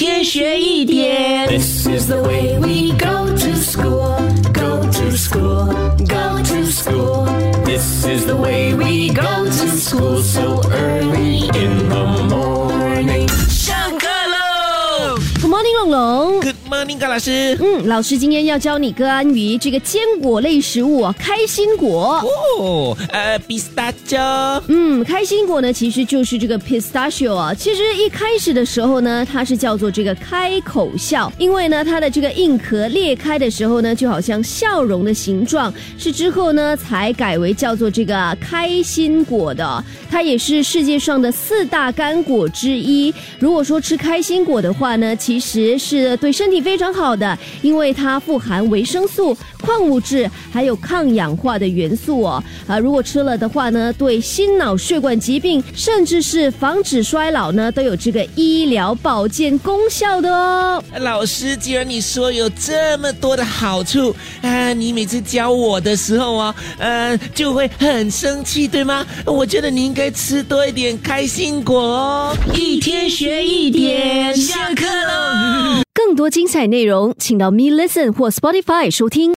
天学一点。This is the way we go to school, go to school, go to school. This is the way we go to school so early in the morning. 上课喽 Good morning，龙龙。 Good morning，高老师。嗯，老师今天要教你关于这个坚果类食物啊，开心果。哦，呃，pistachio。嗯，开心果呢，其实就是这个 pistachio 啊。其实一开始的时候呢，它是叫做这个开口笑，因为呢，它的这个硬壳裂开的时候呢，就好像笑容的形状，是之后呢才改为叫做这个开心果的。它也是世界上的四大干果之一。如果说吃开心果的话呢，其实是对身体非常好的，因为它富含维生素、矿物质，还有抗氧化的元素哦。啊，如果吃了的话呢，对心脑血管疾病，甚至是防止衰老呢，都有这个医疗保健功效的哦。老师，既然你说有这么多的好处啊，你每次教我的时候啊，呃，就会很生气，对吗？我觉得你应该吃多一点开心果哦。一天学一点，多精彩内容，请到 Me Listen 或 Spotify 收听。